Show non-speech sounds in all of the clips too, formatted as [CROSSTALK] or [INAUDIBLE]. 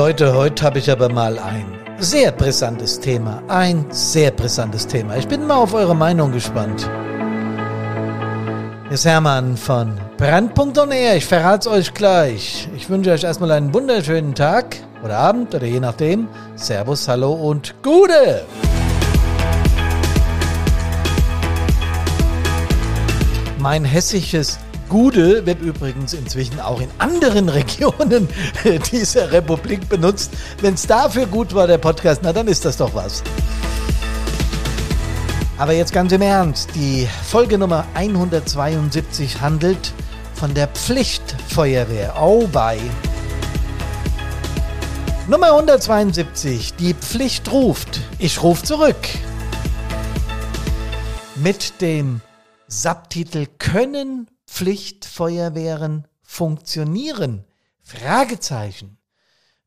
Leute, heute habe ich aber mal ein sehr brisantes Thema. Ein sehr brisantes Thema. Ich bin mal auf eure Meinung gespannt. Hier ist Hermann von Brand.on Ich verrate es euch gleich. Ich wünsche euch erstmal einen wunderschönen Tag oder Abend oder je nachdem. Servus, hallo und Gute! Mein hessisches Gude wird übrigens inzwischen auch in anderen [LAUGHS] Regionen dieser Republik benutzt. Wenn es dafür gut war, der Podcast, na dann ist das doch was. Aber jetzt ganz im Ernst, die Folge Nummer 172 handelt von der Pflichtfeuerwehr. Oh bei. Nummer 172, die Pflicht ruft. Ich rufe zurück. Mit dem Subtitel Können Pflichtfeuerwehren funktionieren? Fragezeichen.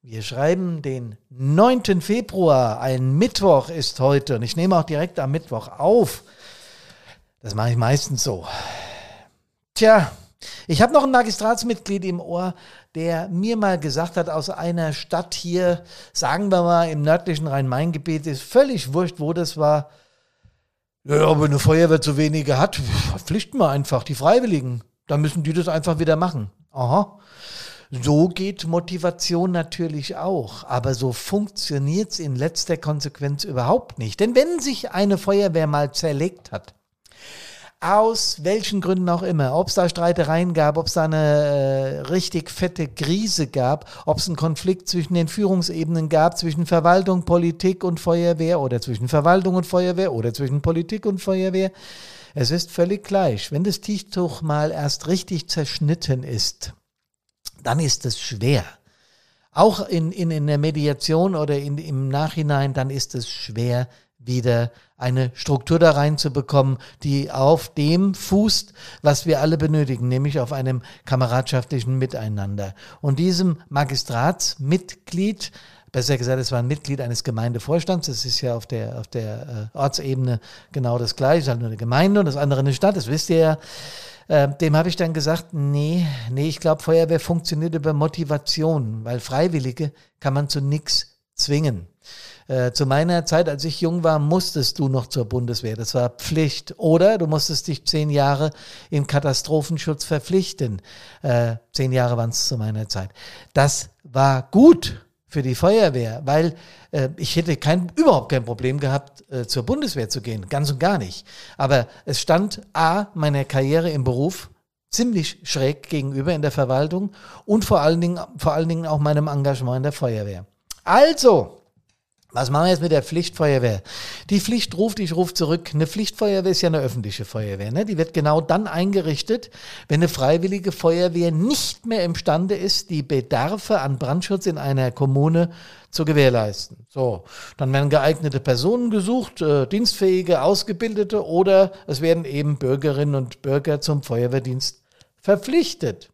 Wir schreiben den 9. Februar, ein Mittwoch ist heute und ich nehme auch direkt am Mittwoch auf. Das mache ich meistens so. Tja, ich habe noch ein Magistratsmitglied im Ohr, der mir mal gesagt hat, aus einer Stadt hier, sagen wir mal im nördlichen Rhein-Main-Gebiet, ist völlig wurscht, wo das war, ja, aber eine Feuerwehr zu wenige hat, verpflichten wir einfach die Freiwilligen. Dann müssen die das einfach wieder machen. Aha. So geht Motivation natürlich auch, aber so funktioniert es in letzter Konsequenz überhaupt nicht. Denn wenn sich eine Feuerwehr mal zerlegt hat, aus welchen Gründen auch immer, ob es da Streitereien gab, ob es da eine äh, richtig fette Krise gab, ob es einen Konflikt zwischen den Führungsebenen gab, zwischen Verwaltung, Politik und Feuerwehr oder zwischen Verwaltung und Feuerwehr oder zwischen Politik und Feuerwehr. Es ist völlig gleich. Wenn das Tischtuch mal erst richtig zerschnitten ist, dann ist es schwer. Auch in, in, in der Mediation oder in, im Nachhinein, dann ist es schwer, wieder eine Struktur da reinzubekommen, die auf dem fußt, was wir alle benötigen, nämlich auf einem kameradschaftlichen Miteinander. Und diesem Magistratsmitglied, besser gesagt, es war ein Mitglied eines Gemeindevorstands, das ist ja auf der, auf der äh, Ortsebene genau das gleiche, halt nur eine Gemeinde und das andere eine Stadt, das wisst ihr ja. Äh, dem habe ich dann gesagt, nee, nee, ich glaube, Feuerwehr funktioniert über Motivation, weil Freiwillige kann man zu nichts zwingen. Äh, zu meiner Zeit, als ich jung war, musstest du noch zur Bundeswehr. Das war Pflicht. Oder du musstest dich zehn Jahre im Katastrophenschutz verpflichten. Äh, zehn Jahre waren es zu meiner Zeit. Das war gut für die Feuerwehr, weil äh, ich hätte kein, überhaupt kein Problem gehabt, äh, zur Bundeswehr zu gehen. Ganz und gar nicht. Aber es stand A, meiner Karriere im Beruf ziemlich schräg gegenüber in der Verwaltung und vor allen Dingen, vor allen Dingen auch meinem Engagement in der Feuerwehr. Also, was machen wir jetzt mit der Pflichtfeuerwehr? Die Pflicht ruft, ich rufe zurück. Eine Pflichtfeuerwehr ist ja eine öffentliche Feuerwehr. Ne? Die wird genau dann eingerichtet, wenn eine freiwillige Feuerwehr nicht mehr imstande ist, die Bedarfe an Brandschutz in einer Kommune zu gewährleisten. So, dann werden geeignete Personen gesucht, äh, dienstfähige, ausgebildete oder es werden eben Bürgerinnen und Bürger zum Feuerwehrdienst verpflichtet.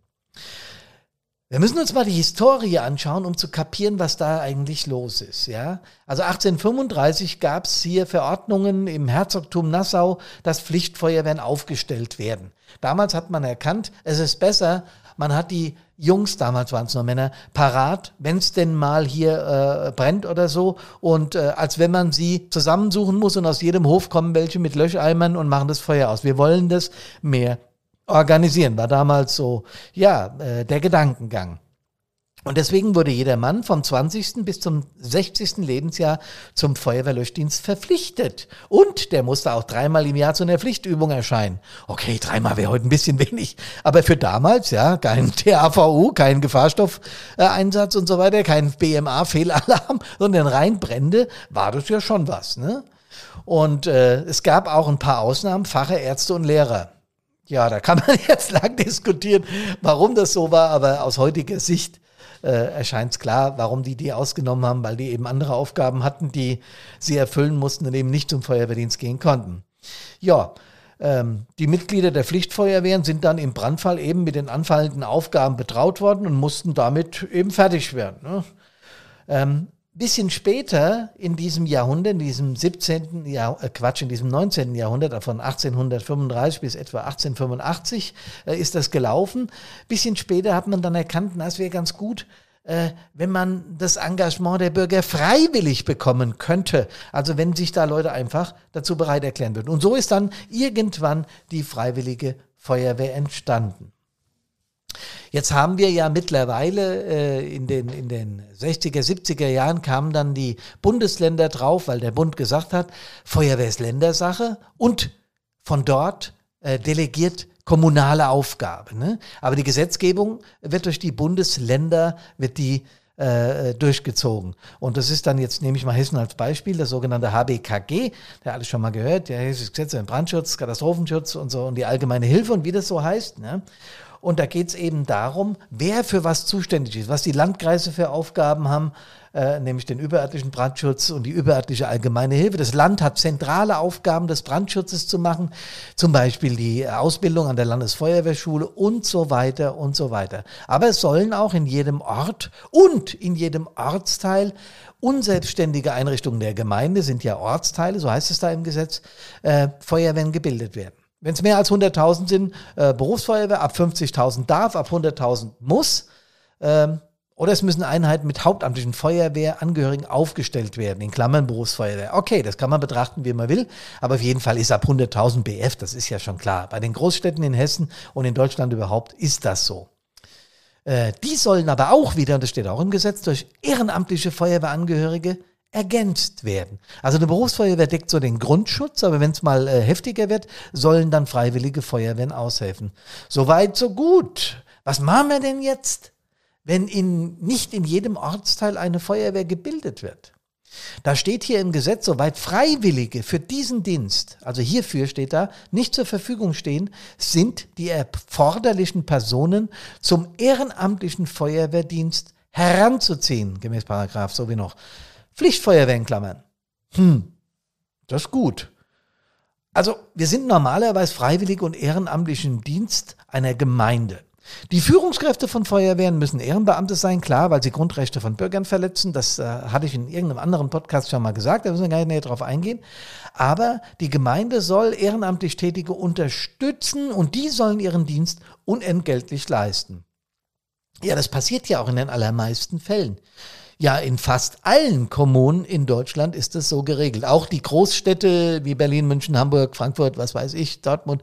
Wir müssen uns mal die Historie anschauen, um zu kapieren, was da eigentlich los ist. Ja? Also 1835 gab es hier Verordnungen im Herzogtum Nassau, dass Pflichtfeuerwehren aufgestellt werden. Damals hat man erkannt, es ist besser, man hat die Jungs, damals waren es nur Männer, parat, wenn es denn mal hier äh, brennt oder so. Und äh, als wenn man sie zusammensuchen muss und aus jedem Hof kommen welche mit Löscheimern und machen das Feuer aus. Wir wollen das mehr organisieren, war damals so, ja, äh, der Gedankengang. Und deswegen wurde jeder Mann vom 20. bis zum 60. Lebensjahr zum Feuerwehrlöschdienst verpflichtet. Und der musste auch dreimal im Jahr zu einer Pflichtübung erscheinen. Okay, dreimal wäre heute ein bisschen wenig. Aber für damals, ja, kein [LAUGHS] THVU, kein Gefahrstoffeinsatz und so weiter, kein BMA-Fehlalarm, [LAUGHS] sondern rein Brände, war das ja schon was. Ne? Und äh, es gab auch ein paar Ausnahmen, Pfarrer, Ärzte und Lehrer. Ja, da kann man [LAUGHS] jetzt lang diskutieren, warum das so war, aber aus heutiger Sicht äh, erscheint es klar, warum die die ausgenommen haben, weil die eben andere Aufgaben hatten, die sie erfüllen mussten und eben nicht zum Feuerwehrdienst gehen konnten. Ja, ähm, die Mitglieder der Pflichtfeuerwehren sind dann im Brandfall eben mit den anfallenden Aufgaben betraut worden und mussten damit eben fertig werden. Ne? Ähm, bisschen später in diesem Jahrhundert, in diesem 17. Jahr, äh Quatsch, in diesem 19. Jahrhundert, äh, von 1835 bis etwa 1885 äh, ist das gelaufen. Bisschen später hat man dann erkannt, na, es wäre ganz gut, äh, wenn man das Engagement der Bürger freiwillig bekommen könnte. Also wenn sich da Leute einfach dazu bereit erklären würden. Und so ist dann irgendwann die freiwillige Feuerwehr entstanden. Jetzt haben wir ja mittlerweile äh, in, den, in den 60er, 70er Jahren kamen dann die Bundesländer drauf, weil der Bund gesagt hat, Feuerwehr ist Ländersache und von dort äh, delegiert kommunale Aufgabe. Ne? Aber die Gesetzgebung wird durch die Bundesländer, wird die äh, durchgezogen. Und das ist dann jetzt, nehme ich mal Hessen als Beispiel, das sogenannte HBKG, der alles schon mal gehört, der Hessische Gesetz über Brandschutz, Katastrophenschutz und so und die allgemeine Hilfe und wie das so heißt. Ne? Und da geht es eben darum, wer für was zuständig ist, was die Landkreise für Aufgaben haben, äh, nämlich den überörtlichen Brandschutz und die überörtliche allgemeine Hilfe. Das Land hat zentrale Aufgaben des Brandschutzes zu machen, zum Beispiel die Ausbildung an der Landesfeuerwehrschule und so weiter und so weiter. Aber es sollen auch in jedem Ort und in jedem Ortsteil unselbstständige Einrichtungen der Gemeinde, sind ja Ortsteile, so heißt es da im Gesetz, äh, Feuerwehren gebildet werden. Wenn es mehr als 100.000 sind, äh, Berufsfeuerwehr, ab 50.000 darf, ab 100.000 muss. Ähm, oder es müssen Einheiten mit hauptamtlichen Feuerwehrangehörigen aufgestellt werden, in Klammern Berufsfeuerwehr. Okay, das kann man betrachten, wie man will, aber auf jeden Fall ist ab 100.000 BF, das ist ja schon klar. Bei den Großstädten in Hessen und in Deutschland überhaupt ist das so. Äh, die sollen aber auch wieder, und das steht auch im Gesetz, durch ehrenamtliche Feuerwehrangehörige ergänzt werden. Also eine Berufsfeuerwehr deckt so den Grundschutz, aber wenn es mal äh, heftiger wird, sollen dann freiwillige Feuerwehren aushelfen. Soweit, so gut. Was machen wir denn jetzt, wenn in, nicht in jedem Ortsteil eine Feuerwehr gebildet wird? Da steht hier im Gesetz, soweit Freiwillige für diesen Dienst, also hierfür steht da, nicht zur Verfügung stehen, sind die erforderlichen Personen zum ehrenamtlichen Feuerwehrdienst heranzuziehen, gemäß Paragraph so wie noch Pflichtfeuerwehr in Klammern. Hm, das ist gut. Also, wir sind normalerweise freiwillig und ehrenamtlich im Dienst einer Gemeinde. Die Führungskräfte von Feuerwehren müssen Ehrenbeamte sein, klar, weil sie Grundrechte von Bürgern verletzen. Das äh, hatte ich in irgendeinem anderen Podcast schon mal gesagt, da müssen wir gar nicht näher drauf eingehen. Aber die Gemeinde soll ehrenamtlich Tätige unterstützen und die sollen ihren Dienst unentgeltlich leisten. Ja, das passiert ja auch in den allermeisten Fällen. Ja, in fast allen Kommunen in Deutschland ist das so geregelt. Auch die Großstädte wie Berlin, München, Hamburg, Frankfurt, was weiß ich, Dortmund,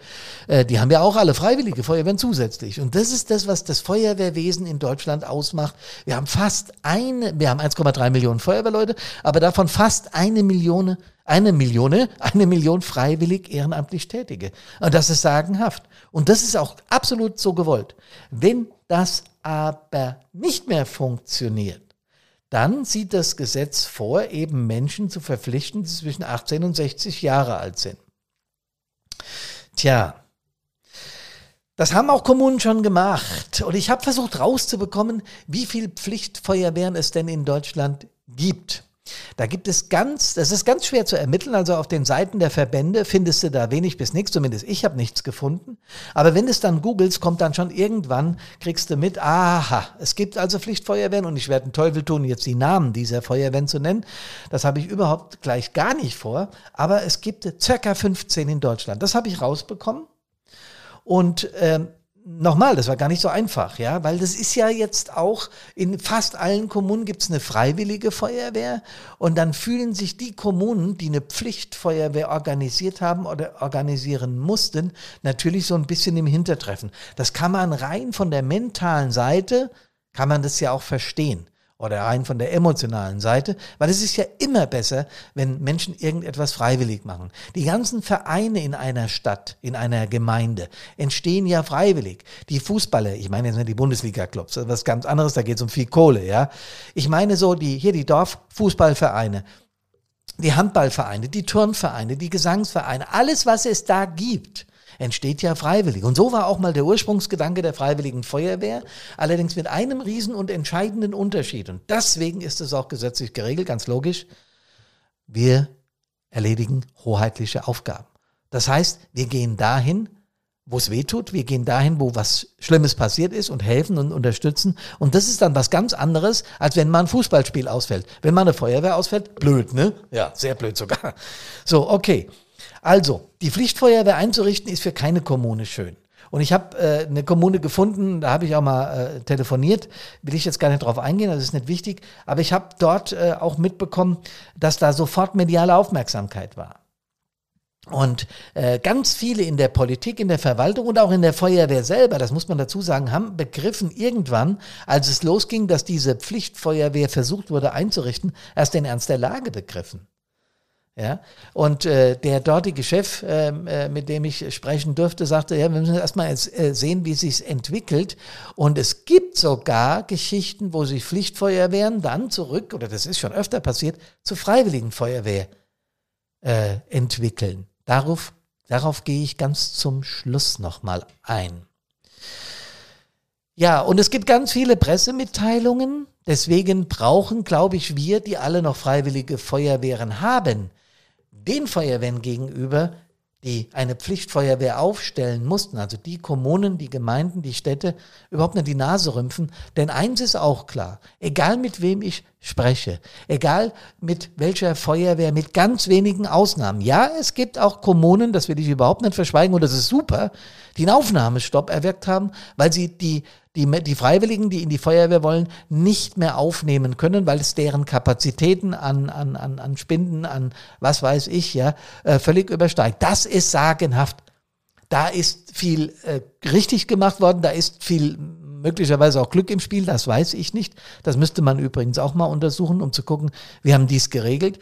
äh, die haben ja auch alle freiwillige Feuerwehren zusätzlich. Und das ist das, was das Feuerwehrwesen in Deutschland ausmacht. Wir haben fast eine, wir haben 1,3 Millionen Feuerwehrleute, aber davon fast eine Million eine Million, eine Million freiwillig ehrenamtlich Tätige. Und das ist sagenhaft. Und das ist auch absolut so gewollt. Wenn das aber nicht mehr funktioniert, dann sieht das Gesetz vor, eben Menschen zu verpflichten, die zwischen 18 und 60 Jahre alt sind. Tja, das haben auch Kommunen schon gemacht. Und ich habe versucht rauszubekommen, wie viel Pflichtfeuerwehren es denn in Deutschland gibt. Da gibt es ganz, das ist ganz schwer zu ermitteln. Also auf den Seiten der Verbände findest du da wenig bis nichts, zumindest ich habe nichts gefunden. Aber wenn du es dann googelst, kommt dann schon irgendwann, kriegst du mit, aha, es gibt also Pflichtfeuerwehren und ich werde einen Teufel tun, jetzt die Namen dieser Feuerwehren zu nennen. Das habe ich überhaupt gleich gar nicht vor. Aber es gibt circa 15 in Deutschland. Das habe ich rausbekommen. Und ähm, nochmal, das war gar nicht so einfach, ja, weil das ist ja jetzt auch in fast allen Kommunen gibt es eine freiwillige Feuerwehr und dann fühlen sich die Kommunen, die eine Pflichtfeuerwehr organisiert haben oder organisieren mussten, natürlich so ein bisschen im Hintertreffen. Das kann man rein von der mentalen Seite, kann man das ja auch verstehen oder rein von der emotionalen Seite, weil es ist ja immer besser, wenn Menschen irgendetwas freiwillig machen. Die ganzen Vereine in einer Stadt, in einer Gemeinde entstehen ja freiwillig. Die Fußballer, ich meine jetzt nicht die Bundesliga-Clubs, das was ganz anderes, da geht es um viel Kohle, ja. Ich meine so die, hier die Dorffußballvereine, die Handballvereine, die Turnvereine, die Gesangsvereine, alles, was es da gibt, entsteht ja freiwillig. Und so war auch mal der Ursprungsgedanke der Freiwilligen Feuerwehr, allerdings mit einem riesen und entscheidenden Unterschied. Und deswegen ist es auch gesetzlich geregelt, ganz logisch. Wir erledigen hoheitliche Aufgaben. Das heißt, wir gehen dahin, wo es weh tut. Wir gehen dahin, wo was Schlimmes passiert ist und helfen und unterstützen. Und das ist dann was ganz anderes, als wenn mal ein Fußballspiel ausfällt. Wenn mal eine Feuerwehr ausfällt, blöd, ne? Ja, sehr blöd sogar. So, okay. Also, die Pflichtfeuerwehr einzurichten ist für keine Kommune schön. Und ich habe äh, eine Kommune gefunden, da habe ich auch mal äh, telefoniert, will ich jetzt gar nicht drauf eingehen, das ist nicht wichtig, aber ich habe dort äh, auch mitbekommen, dass da sofort mediale Aufmerksamkeit war. Und äh, ganz viele in der Politik, in der Verwaltung und auch in der Feuerwehr selber, das muss man dazu sagen, haben begriffen irgendwann, als es losging, dass diese Pflichtfeuerwehr versucht wurde einzurichten, erst den Ernst der Lage begriffen. Ja, und äh, der dortige Chef, ähm, äh, mit dem ich sprechen durfte, sagte, ja, wir müssen erstmal äh, sehen, wie es sich entwickelt. Und es gibt sogar Geschichten, wo sich Pflichtfeuerwehren dann zurück, oder das ist schon öfter passiert, zu freiwilligen Feuerwehr äh, entwickeln. Darauf, darauf gehe ich ganz zum Schluss nochmal ein. Ja, und es gibt ganz viele Pressemitteilungen. Deswegen brauchen, glaube ich, wir, die alle noch freiwillige Feuerwehren haben, den Feuerwehren gegenüber, die eine Pflichtfeuerwehr aufstellen mussten, also die Kommunen, die Gemeinden, die Städte, überhaupt nicht die Nase rümpfen. Denn eins ist auch klar, egal mit wem ich spreche, egal mit welcher Feuerwehr, mit ganz wenigen Ausnahmen. Ja, es gibt auch Kommunen, das will ich überhaupt nicht verschweigen, und das ist super, die einen Aufnahmestopp erwirkt haben, weil sie die die, die Freiwilligen, die in die Feuerwehr wollen, nicht mehr aufnehmen können, weil es deren Kapazitäten an, an, an, an Spinden, an was weiß ich, ja, äh, völlig übersteigt. Das ist sagenhaft. Da ist viel äh, richtig gemacht worden, da ist viel möglicherweise auch Glück im Spiel, das weiß ich nicht. Das müsste man übrigens auch mal untersuchen, um zu gucken, wie haben die es geregelt.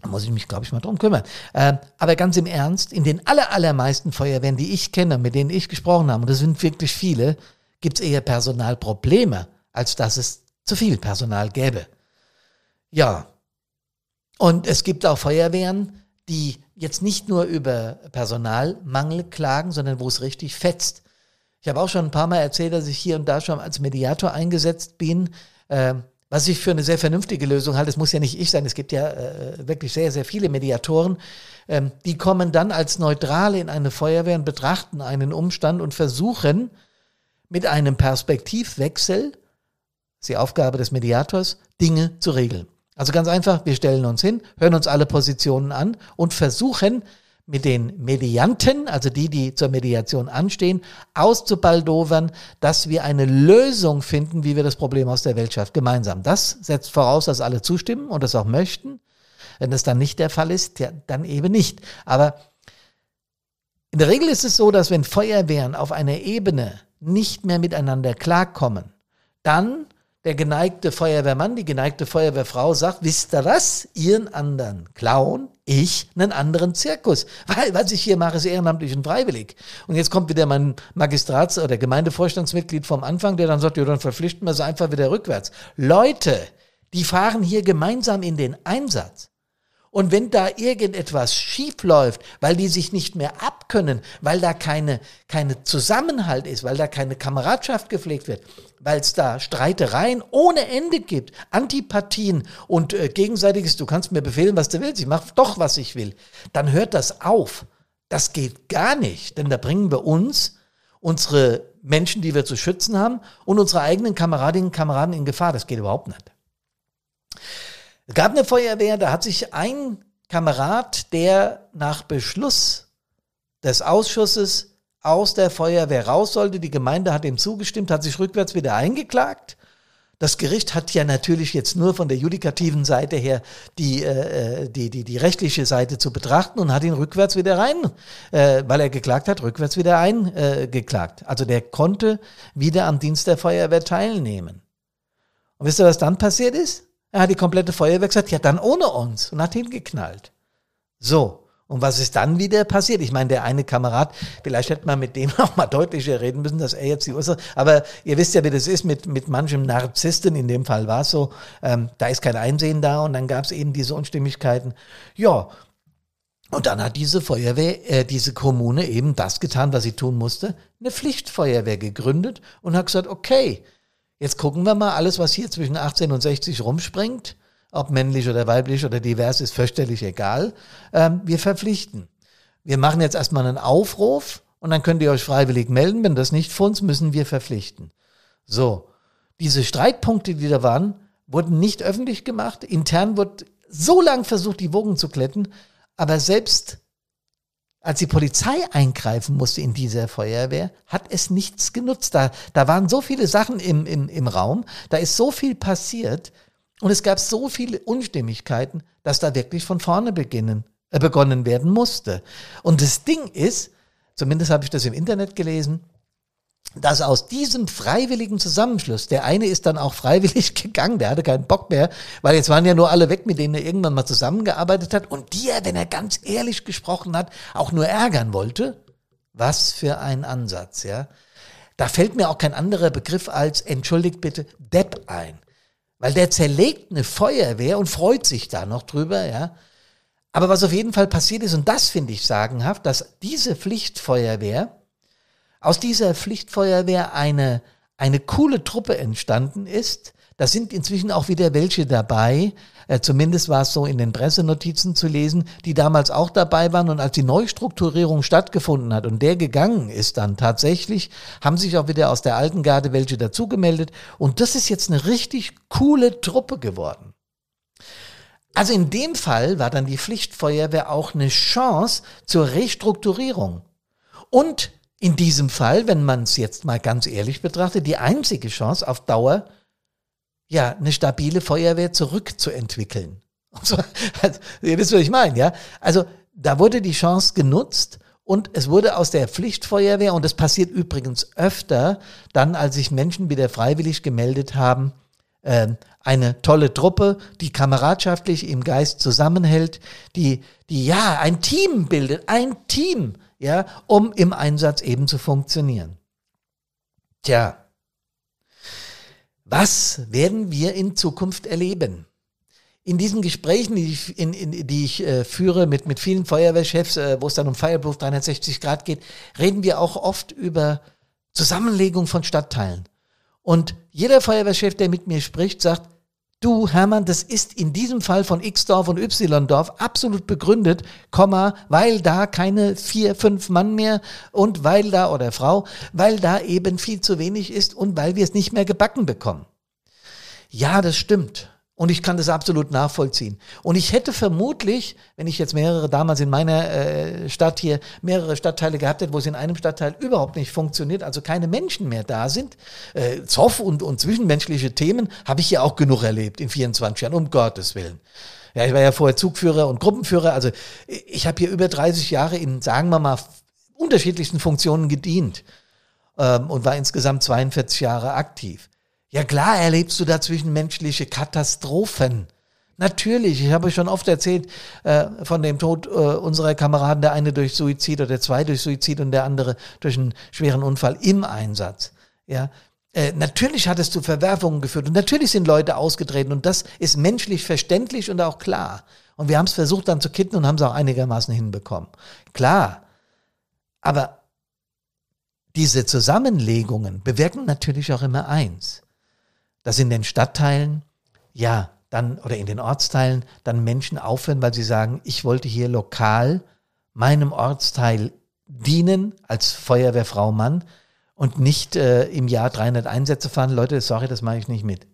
Da muss ich mich, glaube ich, mal drum kümmern. Äh, aber ganz im Ernst, in den aller, allermeisten Feuerwehren, die ich kenne, mit denen ich gesprochen habe, und das sind wirklich viele, gibt es eher Personalprobleme, als dass es zu viel Personal gäbe. Ja, und es gibt auch Feuerwehren, die jetzt nicht nur über Personalmangel klagen, sondern wo es richtig fetzt. Ich habe auch schon ein paar Mal erzählt, dass ich hier und da schon als Mediator eingesetzt bin, äh, was ich für eine sehr vernünftige Lösung halte. Es muss ja nicht ich sein, es gibt ja äh, wirklich sehr, sehr viele Mediatoren. Ähm, die kommen dann als Neutrale in eine Feuerwehr und betrachten einen Umstand und versuchen, mit einem Perspektivwechsel, ist die Aufgabe des Mediators, Dinge zu regeln. Also ganz einfach, wir stellen uns hin, hören uns alle Positionen an und versuchen mit den Medianten, also die, die zur Mediation anstehen, auszubaldowern, dass wir eine Lösung finden, wie wir das Problem aus der Welt schaffen, gemeinsam. Das setzt voraus, dass alle zustimmen und das auch möchten. Wenn das dann nicht der Fall ist, ja, dann eben nicht. Aber in der Regel ist es so, dass wenn Feuerwehren auf einer Ebene nicht mehr miteinander klarkommen, dann der geneigte Feuerwehrmann, die geneigte Feuerwehrfrau sagt, wisst ihr was? Ihren anderen Clown, ich einen anderen Zirkus. Weil, was ich hier mache, ist ehrenamtlich und freiwillig. Und jetzt kommt wieder mein Magistrats- oder Gemeindevorstandsmitglied vom Anfang, der dann sagt, ja, dann verpflichten wir sie einfach wieder rückwärts. Leute, die fahren hier gemeinsam in den Einsatz. Und wenn da irgendetwas schief läuft, weil die sich nicht mehr abkönnen, weil da keine, keine Zusammenhalt ist, weil da keine Kameradschaft gepflegt wird, weil es da Streitereien ohne Ende gibt, Antipathien und äh, gegenseitiges, du kannst mir befehlen, was du willst, ich mache doch, was ich will, dann hört das auf. Das geht gar nicht, denn da bringen wir uns, unsere Menschen, die wir zu schützen haben, und unsere eigenen Kameradinnen und Kameraden in Gefahr. Das geht überhaupt nicht. Es gab eine Feuerwehr, da hat sich ein Kamerad, der nach Beschluss des Ausschusses aus der Feuerwehr raus sollte, die Gemeinde hat ihm zugestimmt, hat sich rückwärts wieder eingeklagt. Das Gericht hat ja natürlich jetzt nur von der judikativen Seite her die, äh, die, die, die rechtliche Seite zu betrachten und hat ihn rückwärts wieder rein, äh, weil er geklagt hat, rückwärts wieder eingeklagt. Äh, also der konnte wieder am Dienst der Feuerwehr teilnehmen. Und wisst ihr, was dann passiert ist? Er hat die komplette Feuerwehr gesagt, ja, dann ohne uns und hat hingeknallt. So. Und was ist dann wieder passiert? Ich meine, der eine Kamerad, vielleicht hätte man mit dem [LAUGHS] auch mal deutlicher reden müssen, dass er jetzt die Ursache, aber ihr wisst ja, wie das ist mit, mit manchem Narzissten, in dem Fall war es so, ähm, da ist kein Einsehen da und dann gab es eben diese Unstimmigkeiten. Ja, und dann hat diese Feuerwehr, äh, diese Kommune eben das getan, was sie tun musste, eine Pflichtfeuerwehr gegründet und hat gesagt, okay, Jetzt gucken wir mal, alles, was hier zwischen 18 und 60 rumspringt, ob männlich oder weiblich oder divers, ist fürchterlich egal. Ähm, wir verpflichten. Wir machen jetzt erstmal einen Aufruf und dann könnt ihr euch freiwillig melden. Wenn das nicht uns, müssen wir verpflichten. So. Diese Streitpunkte, die da waren, wurden nicht öffentlich gemacht. Intern wird so lang versucht, die Wogen zu kletten. Aber selbst als die Polizei eingreifen musste in dieser Feuerwehr, hat es nichts genutzt. Da, da waren so viele Sachen im, im, im Raum, da ist so viel passiert und es gab so viele Unstimmigkeiten, dass da wirklich von vorne beginnen, äh, begonnen werden musste. Und das Ding ist, zumindest habe ich das im Internet gelesen, dass aus diesem freiwilligen Zusammenschluss, der eine ist dann auch freiwillig [LAUGHS] gegangen, der hatte keinen Bock mehr, weil jetzt waren ja nur alle weg, mit denen er irgendwann mal zusammengearbeitet hat und die er, wenn er ganz ehrlich gesprochen hat, auch nur ärgern wollte. Was für ein Ansatz, ja. Da fällt mir auch kein anderer Begriff als, entschuldigt bitte, Depp ein. Weil der zerlegt eine Feuerwehr und freut sich da noch drüber, ja. Aber was auf jeden Fall passiert ist, und das finde ich sagenhaft, dass diese Pflichtfeuerwehr, aus dieser Pflichtfeuerwehr eine, eine coole Truppe entstanden ist. Da sind inzwischen auch wieder welche dabei, äh, zumindest war es so in den Pressenotizen zu lesen, die damals auch dabei waren. Und als die Neustrukturierung stattgefunden hat und der gegangen ist dann tatsächlich, haben sich auch wieder aus der alten Garde welche dazugemeldet. Und das ist jetzt eine richtig coole Truppe geworden. Also in dem Fall war dann die Pflichtfeuerwehr auch eine Chance zur Restrukturierung. Und in diesem Fall, wenn man es jetzt mal ganz ehrlich betrachtet, die einzige Chance auf Dauer, ja, eine stabile Feuerwehr zurückzuentwickeln. [LAUGHS] Also, ihr wisst, was ich meine, ja? Also, da wurde die Chance genutzt und es wurde aus der Pflichtfeuerwehr, und das passiert übrigens öfter, dann, als sich Menschen wieder freiwillig gemeldet haben, äh, eine tolle Truppe, die kameradschaftlich im Geist zusammenhält, die, die ja ein Team bildet, ein Team, ja, um im Einsatz eben zu funktionieren. Tja, was werden wir in Zukunft erleben? In diesen Gesprächen, die ich, in, in, die ich äh, führe mit, mit vielen Feuerwehrchefs, äh, wo es dann um Fireproof 360 Grad geht, reden wir auch oft über Zusammenlegung von Stadtteilen. Und jeder Feuerwehrchef, der mit mir spricht, sagt, du Hermann, das ist in diesem Fall von X-Dorf und Y-Dorf absolut begründet, Komma, weil da keine vier, fünf Mann mehr und weil da, oder Frau, weil da eben viel zu wenig ist und weil wir es nicht mehr gebacken bekommen. Ja, das stimmt. Und ich kann das absolut nachvollziehen. Und ich hätte vermutlich, wenn ich jetzt mehrere damals in meiner äh, Stadt hier mehrere Stadtteile gehabt hätte, wo es in einem Stadtteil überhaupt nicht funktioniert, also keine Menschen mehr da sind, äh, Zoff und, und zwischenmenschliche Themen habe ich ja auch genug erlebt in 24 Jahren, um Gottes Willen. Ja, ich war ja vorher Zugführer und Gruppenführer, also ich habe hier über 30 Jahre in, sagen wir mal, unterschiedlichsten Funktionen gedient ähm, und war insgesamt 42 Jahre aktiv. Ja klar erlebst du dazwischen menschliche Katastrophen. Natürlich, ich habe schon oft erzählt äh, von dem Tod äh, unserer Kameraden, der eine durch Suizid oder zwei durch Suizid und der andere durch einen schweren Unfall im Einsatz. Ja, äh, natürlich hat es zu Verwerfungen geführt und natürlich sind Leute ausgetreten und das ist menschlich verständlich und auch klar. Und wir haben es versucht dann zu kitten und haben es auch einigermaßen hinbekommen. Klar, aber diese Zusammenlegungen bewirken natürlich auch immer eins dass in den Stadtteilen, ja, dann oder in den Ortsteilen dann Menschen aufhören, weil sie sagen, ich wollte hier lokal meinem Ortsteil dienen als Feuerwehrfrau Mann und nicht äh, im Jahr 300 Einsätze fahren. Leute, sorry, das mache ich nicht mit.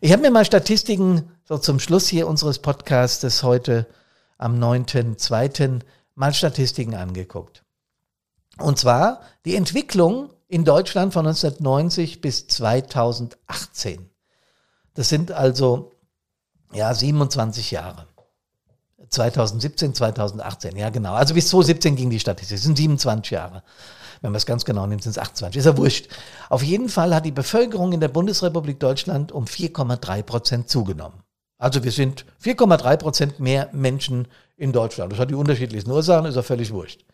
Ich habe mir mal Statistiken so zum Schluss hier unseres Podcastes heute am 9.2. mal Statistiken angeguckt. Und zwar die Entwicklung in Deutschland von 1990 bis 2018. Das sind also ja 27 Jahre. 2017, 2018, ja genau. Also bis 2017 ging die Statistik. Das sind 27 Jahre. Wenn man es ganz genau nimmt, sind es 28. Ist ja wurscht. Auf jeden Fall hat die Bevölkerung in der Bundesrepublik Deutschland um 4,3 Prozent zugenommen. Also wir sind 4,3 Prozent mehr Menschen in Deutschland. Das hat die unterschiedlichsten Ursachen, ist ja völlig wurscht.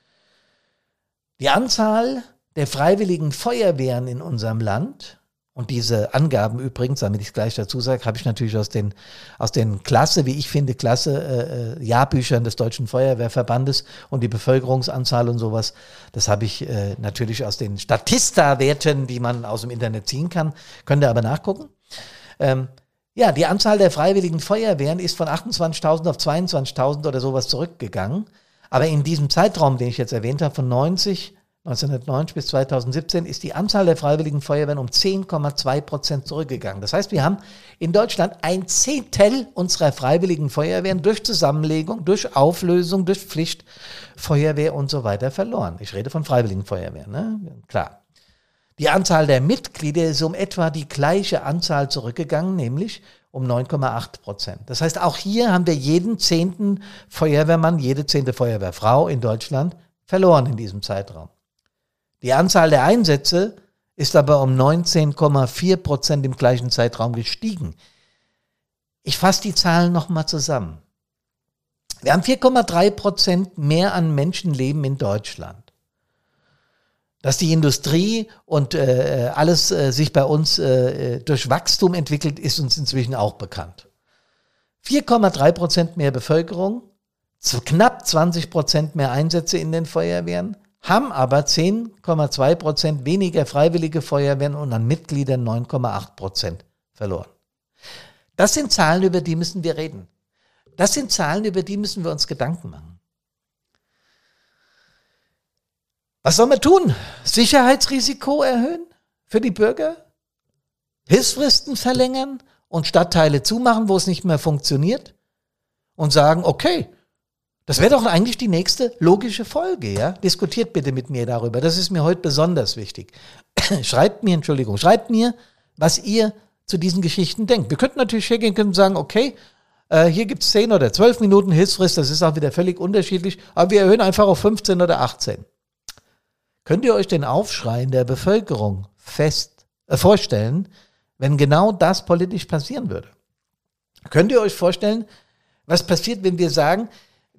Die Anzahl der freiwilligen Feuerwehren in unserem Land, und diese Angaben übrigens, damit ich es gleich dazu sage, habe ich natürlich aus den, aus den klasse, wie ich finde, klasse äh, äh, Jahrbüchern des Deutschen Feuerwehrverbandes und die Bevölkerungsanzahl und sowas. Das habe ich äh, natürlich aus den Statista-Werten, die man aus dem Internet ziehen kann. Könnt ihr aber nachgucken. Ähm, ja, die Anzahl der freiwilligen Feuerwehren ist von 28.000 auf 22.000 oder sowas zurückgegangen. Aber in diesem Zeitraum, den ich jetzt erwähnt habe, von 90 1990 bis 2017 ist die Anzahl der freiwilligen Feuerwehren um 10,2 Prozent zurückgegangen. Das heißt, wir haben in Deutschland ein Zehntel unserer freiwilligen Feuerwehren durch Zusammenlegung, durch Auflösung, durch Pflichtfeuerwehr und so weiter verloren. Ich rede von freiwilligen Feuerwehren, ne? klar. Die Anzahl der Mitglieder ist um etwa die gleiche Anzahl zurückgegangen, nämlich um 9,8 Prozent. Das heißt, auch hier haben wir jeden zehnten Feuerwehrmann, jede zehnte Feuerwehrfrau in Deutschland verloren in diesem Zeitraum. Die Anzahl der Einsätze ist aber um 19,4 Prozent im gleichen Zeitraum gestiegen. Ich fasse die Zahlen nochmal zusammen. Wir haben 4,3 Prozent mehr an Menschenleben in Deutschland. Dass die Industrie und äh, alles äh, sich bei uns äh, durch Wachstum entwickelt, ist uns inzwischen auch bekannt. 4,3 Prozent mehr Bevölkerung, knapp 20 Prozent mehr Einsätze in den Feuerwehren, haben aber 10,2 Prozent weniger freiwillige Feuerwehren und an Mitgliedern 9,8 Prozent verloren. Das sind Zahlen, über die müssen wir reden. Das sind Zahlen, über die müssen wir uns Gedanken machen. Was soll man tun? Sicherheitsrisiko erhöhen für die Bürger? Hilfsfristen verlängern und Stadtteile zumachen, wo es nicht mehr funktioniert? Und sagen, okay, das wäre doch eigentlich die nächste logische Folge, ja? Diskutiert bitte mit mir darüber. Das ist mir heute besonders wichtig. [COUGHS] schreibt mir, Entschuldigung, schreibt mir, was ihr zu diesen Geschichten denkt. Wir könnten natürlich hergehen und sagen, okay, äh, hier gibt es 10 oder 12 Minuten Hilfsfrist, das ist auch wieder völlig unterschiedlich, aber wir erhöhen einfach auf 15 oder 18. Könnt ihr euch den Aufschrei der Bevölkerung fest äh, vorstellen, wenn genau das politisch passieren würde? Könnt ihr euch vorstellen, was passiert, wenn wir sagen,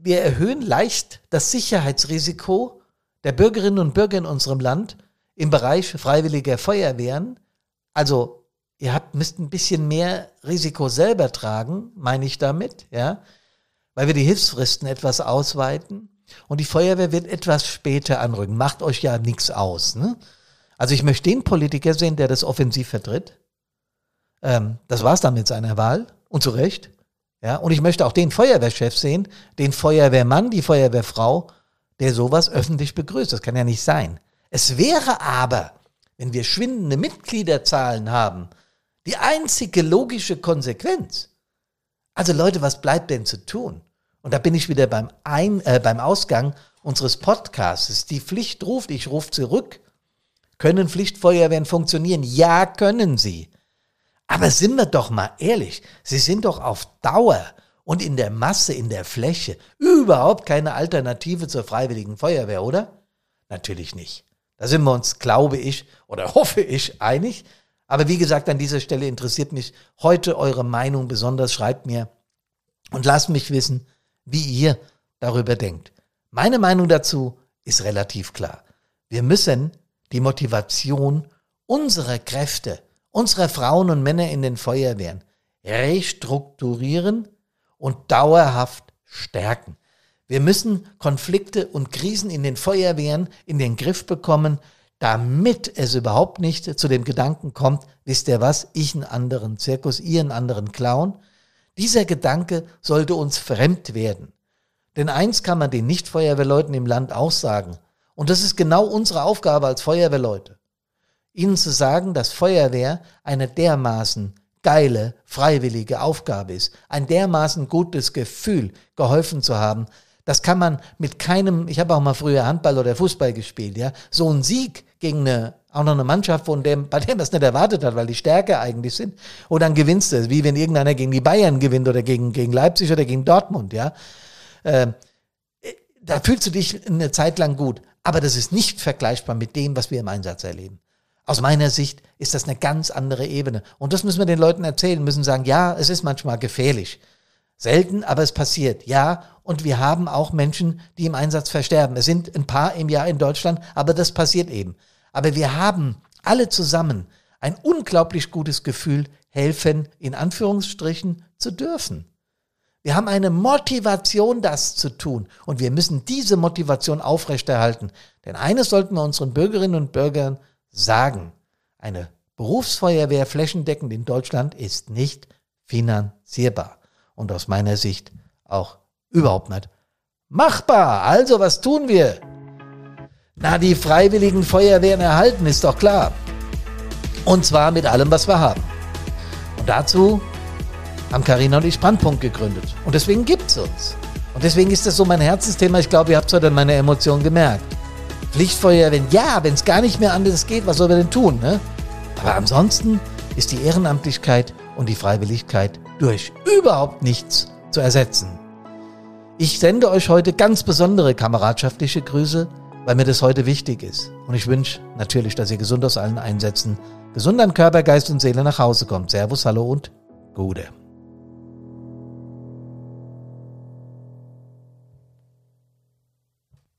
wir erhöhen leicht das Sicherheitsrisiko der Bürgerinnen und Bürger in unserem Land im Bereich freiwilliger Feuerwehren. Also ihr habt, müsst ein bisschen mehr Risiko selber tragen, meine ich damit, ja, weil wir die Hilfsfristen etwas ausweiten und die Feuerwehr wird etwas später anrücken. Macht euch ja nichts aus. Ne? Also ich möchte den Politiker sehen, der das offensiv vertritt. Ähm, das war's dann mit seiner Wahl und zu Recht. Ja, und ich möchte auch den Feuerwehrchef sehen, den Feuerwehrmann, die Feuerwehrfrau, der sowas öffentlich begrüßt. Das kann ja nicht sein. Es wäre aber, wenn wir schwindende Mitgliederzahlen haben, die einzige logische Konsequenz. Also Leute, was bleibt denn zu tun? Und da bin ich wieder beim, Ein, äh, beim Ausgang unseres Podcasts. Die Pflicht ruft, ich rufe zurück. Können Pflichtfeuerwehren funktionieren? Ja, können sie. Aber sind wir doch mal ehrlich, sie sind doch auf Dauer und in der Masse, in der Fläche überhaupt keine Alternative zur freiwilligen Feuerwehr, oder? Natürlich nicht. Da sind wir uns, glaube ich, oder hoffe ich, einig. Aber wie gesagt, an dieser Stelle interessiert mich heute eure Meinung besonders. Schreibt mir und lasst mich wissen, wie ihr darüber denkt. Meine Meinung dazu ist relativ klar. Wir müssen die Motivation unserer Kräfte unserer Frauen und Männer in den Feuerwehren restrukturieren und dauerhaft stärken. Wir müssen Konflikte und Krisen in den Feuerwehren in den Griff bekommen, damit es überhaupt nicht zu dem Gedanken kommt, wisst ihr was, ich einen anderen Zirkus, ihr einen anderen Clown. Dieser Gedanke sollte uns fremd werden. Denn eins kann man den Nicht-Feuerwehrleuten im Land auch sagen. Und das ist genau unsere Aufgabe als Feuerwehrleute. Ihnen zu sagen, dass Feuerwehr eine dermaßen geile, freiwillige Aufgabe ist, ein dermaßen gutes Gefühl, geholfen zu haben, das kann man mit keinem, ich habe auch mal früher Handball oder Fußball gespielt, ja, so ein Sieg gegen eine, auch noch eine Mannschaft, von dem, bei dem man es nicht erwartet hat, weil die stärker eigentlich sind, und dann gewinnst du es, wie wenn irgendeiner gegen die Bayern gewinnt oder gegen, gegen Leipzig oder gegen Dortmund, ja. Äh, da fühlst du dich eine Zeit lang gut, aber das ist nicht vergleichbar mit dem, was wir im Einsatz erleben. Aus meiner Sicht ist das eine ganz andere Ebene. Und das müssen wir den Leuten erzählen, müssen sagen, ja, es ist manchmal gefährlich. Selten, aber es passiert. Ja, und wir haben auch Menschen, die im Einsatz versterben. Es sind ein paar im Jahr in Deutschland, aber das passiert eben. Aber wir haben alle zusammen ein unglaublich gutes Gefühl, helfen, in Anführungsstrichen, zu dürfen. Wir haben eine Motivation, das zu tun. Und wir müssen diese Motivation aufrechterhalten. Denn eines sollten wir unseren Bürgerinnen und Bürgern sagen, eine Berufsfeuerwehr flächendeckend in Deutschland ist nicht finanzierbar und aus meiner Sicht auch überhaupt nicht machbar. Also was tun wir? Na, die freiwilligen Feuerwehren erhalten, ist doch klar. Und zwar mit allem, was wir haben. Und dazu haben Karina und ich Brandpunkt gegründet. Und deswegen gibt's uns. Und deswegen ist das so mein Herzensthema. Ich glaube, ihr habt es heute an meiner Emotion gemerkt. Pflichtfeuerwehren, ja, wenn es gar nicht mehr anders geht, was soll wir denn tun? Ne? Aber ansonsten ist die Ehrenamtlichkeit und die Freiwilligkeit durch überhaupt nichts zu ersetzen. Ich sende euch heute ganz besondere kameradschaftliche Grüße weil mir das heute wichtig ist. Und ich wünsche natürlich, dass ihr gesund aus allen Einsätzen, gesund an Körper, Geist und Seele nach Hause kommt. Servus, hallo und Gute.